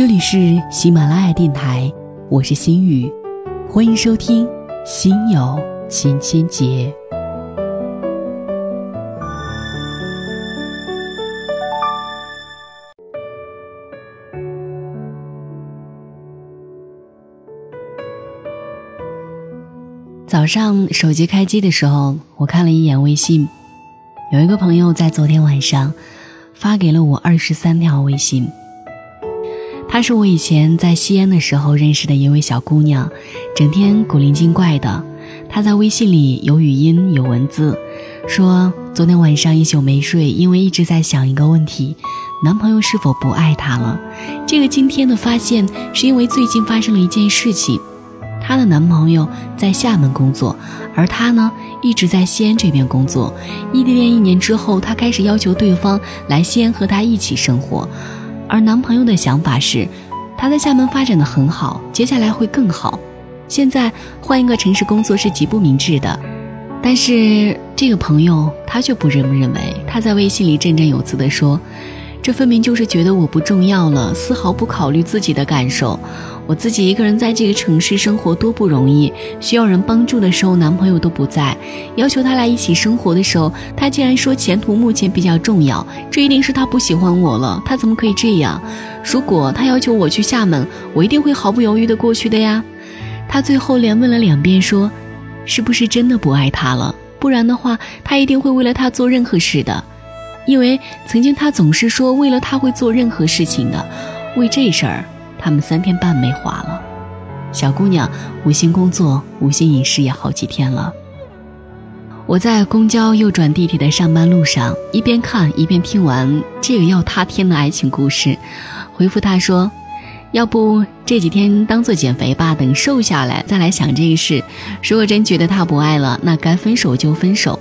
这里是喜马拉雅电台，我是心雨，欢迎收听《心有千千结》。早上手机开机的时候，我看了一眼微信，有一个朋友在昨天晚上发给了我二十三条微信。她是我以前在西安的时候认识的一位小姑娘，整天古灵精怪的。她在微信里有语音有文字，说昨天晚上一宿没睡，因为一直在想一个问题：男朋友是否不爱她了？这个今天的发现是因为最近发生了一件事情。她的男朋友在厦门工作，而她呢一直在西安这边工作。异地恋一年之后，她开始要求对方来西安和她一起生活，而男朋友的想法是，他在厦门发展的很好，接下来会更好。现在换一个城市工作是极不明智的。但是这个朋友他却不这么认为，他在微信里振振有词地说。这分明就是觉得我不重要了，丝毫不考虑自己的感受。我自己一个人在这个城市生活多不容易，需要人帮助的时候男朋友都不在，要求他来一起生活的时候，他竟然说前途目前比较重要。这一定是他不喜欢我了，他怎么可以这样？如果他要求我去厦门，我一定会毫不犹豫的过去的呀。他最后连问了两遍，说是不是真的不爱他了？不然的话，他一定会为了他做任何事的。因为曾经他总是说为了他会做任何事情的，为这事儿他们三天半没话了。小姑娘无心工作，无心饮食也好几天了。我在公交右转地铁的上班路上，一边看一边听完这个要塌天的爱情故事，回复他说：“要不这几天当做减肥吧，等瘦下来再来想这个事。如果真觉得他不爱了，那该分手就分手。”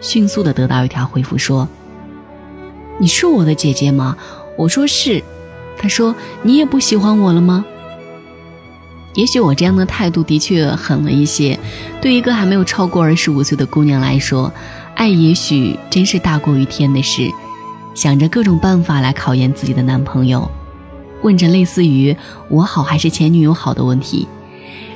迅速的得到一条回复说。你是我的姐姐吗？我说是。他说：“你也不喜欢我了吗？”也许我这样的态度的确狠了一些。对一个还没有超过二十五岁的姑娘来说，爱也许真是大过于天的事。想着各种办法来考验自己的男朋友，问着类似于“我好还是前女友好”的问题，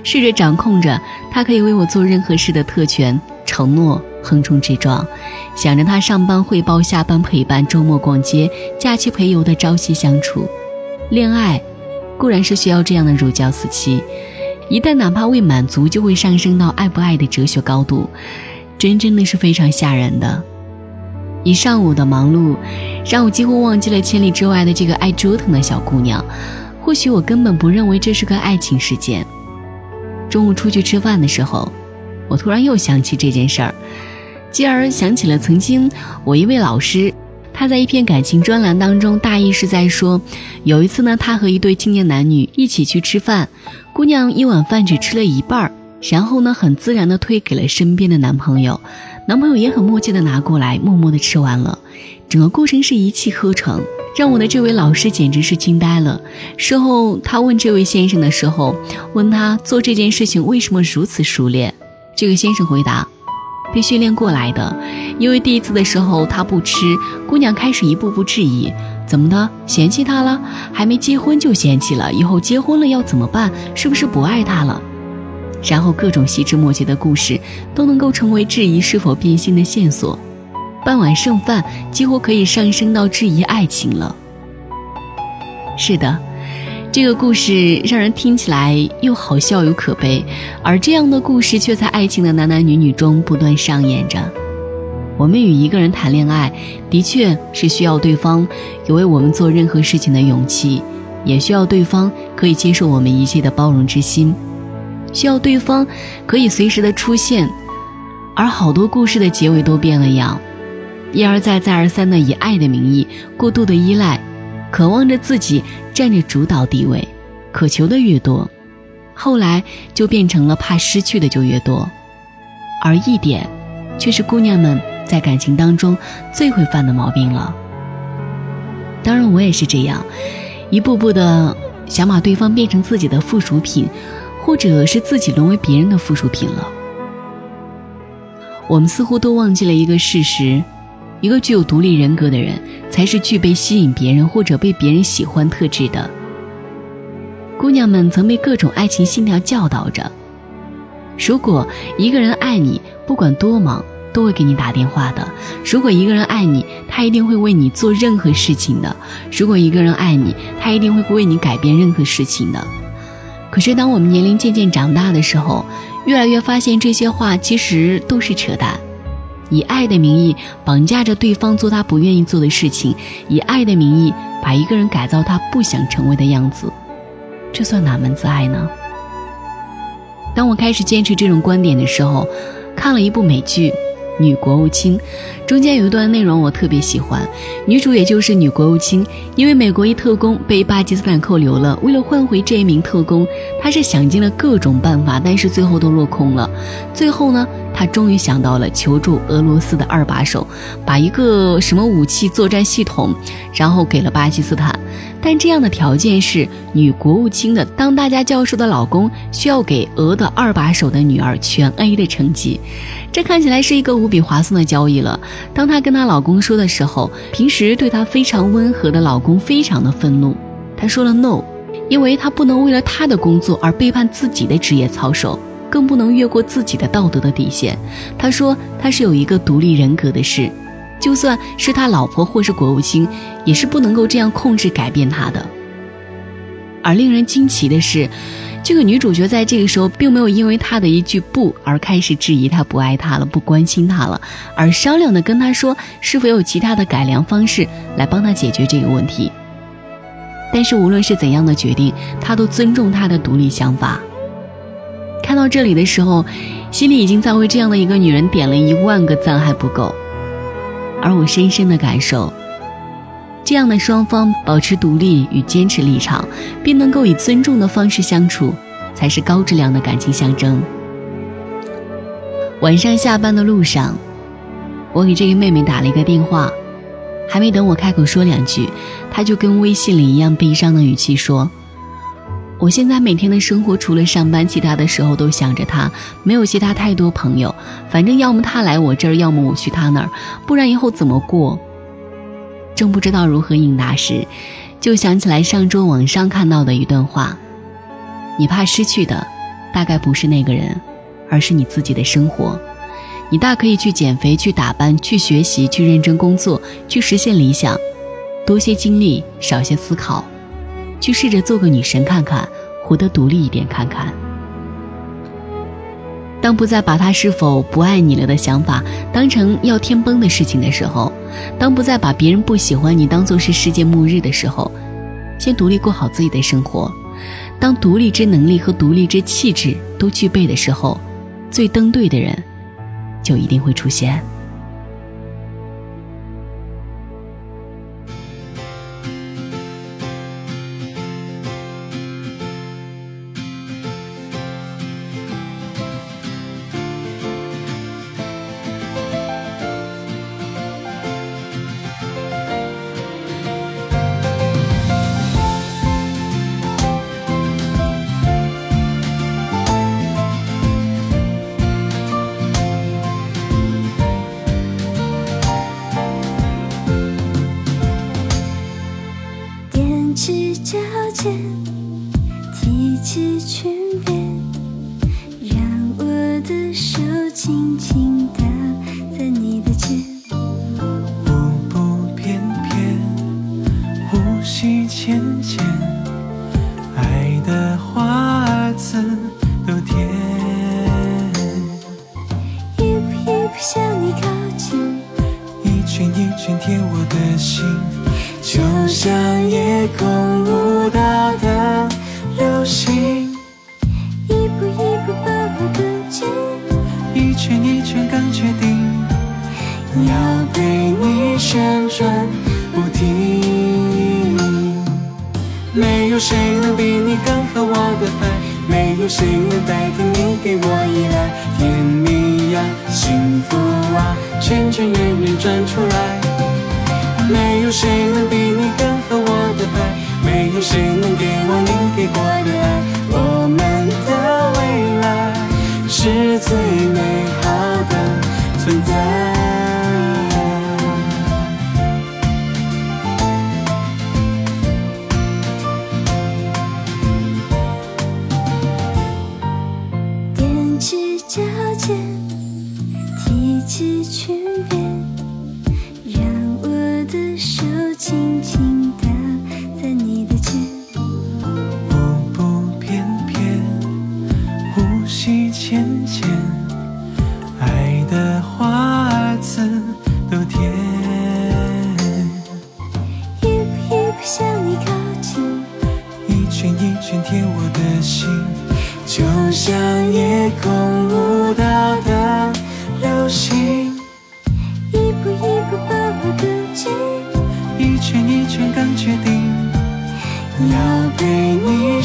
试着掌控着他可以为我做任何事的特权，承诺。横冲直撞，想着他上班汇报、下班陪伴、周末逛街、假期陪游的朝夕相处。恋爱固然是需要这样的如胶似漆，一旦哪怕未满足，就会上升到爱不爱的哲学高度，真真的是非常吓人的。一上午的忙碌，让我几乎忘记了千里之外的这个爱折腾的小姑娘。或许我根本不认为这是个爱情事件。中午出去吃饭的时候，我突然又想起这件事儿。继而想起了曾经我一位老师，他在一篇感情专栏当中，大意是在说，有一次呢，他和一对青年男女一起去吃饭，姑娘一碗饭只吃了一半儿，然后呢，很自然的推给了身边的男朋友，男朋友也很默契的拿过来，默默的吃完了，整个过程是一气呵成，让我的这位老师简直是惊呆了。事后他问这位先生的时候，问他做这件事情为什么如此熟练，这个先生回答。被训练过来的，因为第一次的时候他不吃，姑娘开始一步步质疑，怎么的，嫌弃他了？还没结婚就嫌弃了，以后结婚了要怎么办？是不是不爱他了？然后各种细枝末节的故事都能够成为质疑是否变心的线索，半碗剩饭几乎可以上升到质疑爱情了。是的。这个故事让人听起来又好笑又可悲，而这样的故事却在爱情的男男女女中不断上演着。我们与一个人谈恋爱，的确是需要对方有为我们做任何事情的勇气，也需要对方可以接受我们一切的包容之心，需要对方可以随时的出现。而好多故事的结尾都变了样，一而再再而三的以爱的名义过度的依赖。渴望着自己占着主导地位，渴求的越多，后来就变成了怕失去的就越多，而一点，却是姑娘们在感情当中最会犯的毛病了。当然，我也是这样，一步步的想把对方变成自己的附属品，或者是自己沦为别人的附属品了。我们似乎都忘记了一个事实。一个具有独立人格的人，才是具备吸引别人或者被别人喜欢特质的。姑娘们曾被各种爱情信条教导着：如果一个人爱你，不管多忙，都会给你打电话的；如果一个人爱你，他一定会为你做任何事情的；如果一个人爱你，他一定会为你改变任何事情的。可是，当我们年龄渐渐长大的时候，越来越发现这些话其实都是扯淡。以爱的名义绑架着对方做他不愿意做的事情，以爱的名义把一个人改造他不想成为的样子，这算哪门子爱呢？当我开始坚持这种观点的时候，看了一部美剧。女国务卿，中间有一段内容我特别喜欢，女主也就是女国务卿，因为美国一特工被巴基斯坦扣留了，为了换回这一名特工，她是想尽了各种办法，但是最后都落空了。最后呢，她终于想到了求助俄罗斯的二把手，把一个什么武器作战系统，然后给了巴基斯坦。但这样的条件是女国务卿的当大家教授的老公需要给俄的二把手的女儿全 A 的成绩，这看起来是一个无比划算的交易了。当她跟她老公说的时候，平时对她非常温和的老公非常的愤怒。他说了 no，因为他不能为了他的工作而背叛自己的职业操守，更不能越过自己的道德的底线。他说他是有一个独立人格的事。就算是他老婆或是国务卿，也是不能够这样控制改变他的。而令人惊奇的是，这个女主角在这个时候并没有因为他的一句不而开始质疑他不爱他了、不关心他了，而商量的跟他说是否有其他的改良方式来帮他解决这个问题。但是无论是怎样的决定，他都尊重他的独立想法。看到这里的时候，心里已经在为这样的一个女人点了一万个赞还不够。而我深深的感受，这样的双方保持独立与坚持立场，并能够以尊重的方式相处，才是高质量的感情象征。晚上下班的路上，我给这个妹妹打了一个电话，还没等我开口说两句，她就跟微信里一样悲伤的语气说。我现在每天的生活除了上班，其他的时候都想着他，没有其他太多朋友。反正要么他来我这儿，要么我去他那儿，不然以后怎么过？正不知道如何应答时，就想起来上周网上看到的一段话：你怕失去的，大概不是那个人，而是你自己的生活。你大可以去减肥，去打扮，去学习，去认真工作，去实现理想，多些经历，少些思考。去试着做个女神看看，活得独立一点看看。当不再把他是否不爱你了的想法当成要天崩的事情的时候，当不再把别人不喜欢你当做是世界末日的时候，先独立过好自己的生活。当独立之能力和独立之气质都具备的时候，最登对的人，就一定会出现。系起裙边，让我的手轻轻搭在你的肩，舞步翩翩，呼吸浅浅，爱的花儿刺多甜，一步一步向你靠近，一圈一圈贴我的心，就像夜空舞蹈的。流星一步一步把我搁浅，一圈一圈更确定，要陪你旋转不停。没有谁能比你更合我的拍，没有谁能代替你给我依赖，甜蜜呀，幸福啊，圈圈圆圆转出来。没有谁能比你更合我的拍。有谁能给我，你给过的爱，我们的未来是最美好的存在。踮起脚尖，提起裙。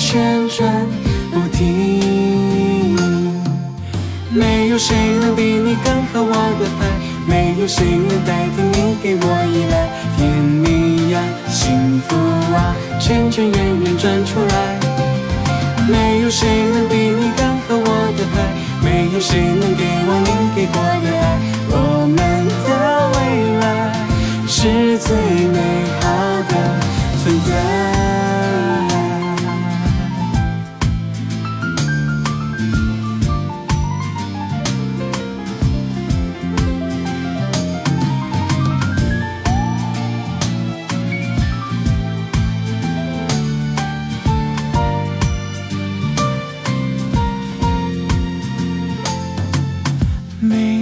旋转不停。没有谁能比你更合我的拍，没有谁能代替你给我依赖。甜蜜呀，幸福啊，圈圈圆圆转出来。没有谁能比你更合我的拍，没有谁能给我你给过的爱。我们的未来是最美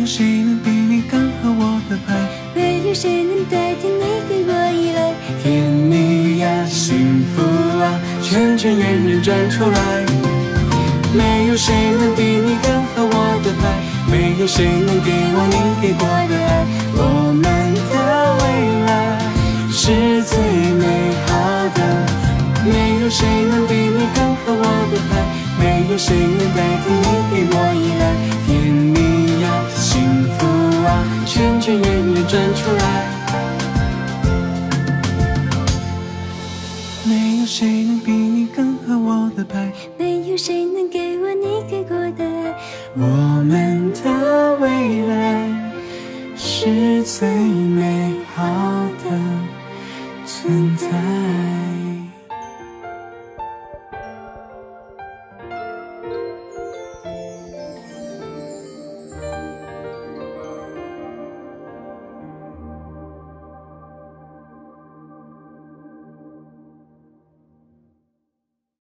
谁能比你更合我的拍。没有谁能代替你给我依赖。甜蜜呀，幸福啊，圈圈圆圆转出来。没有谁能比你更合我的拍，没有谁能给我你给过的爱。我们的未来是最美好的。没有谁能比你更合我的拍，没有谁能代替你给我依赖。甜蜜啊，圈圈圆圆转出来。没有谁能比你更合我的拍，没有谁能给我你给过的爱。我们的未来是最美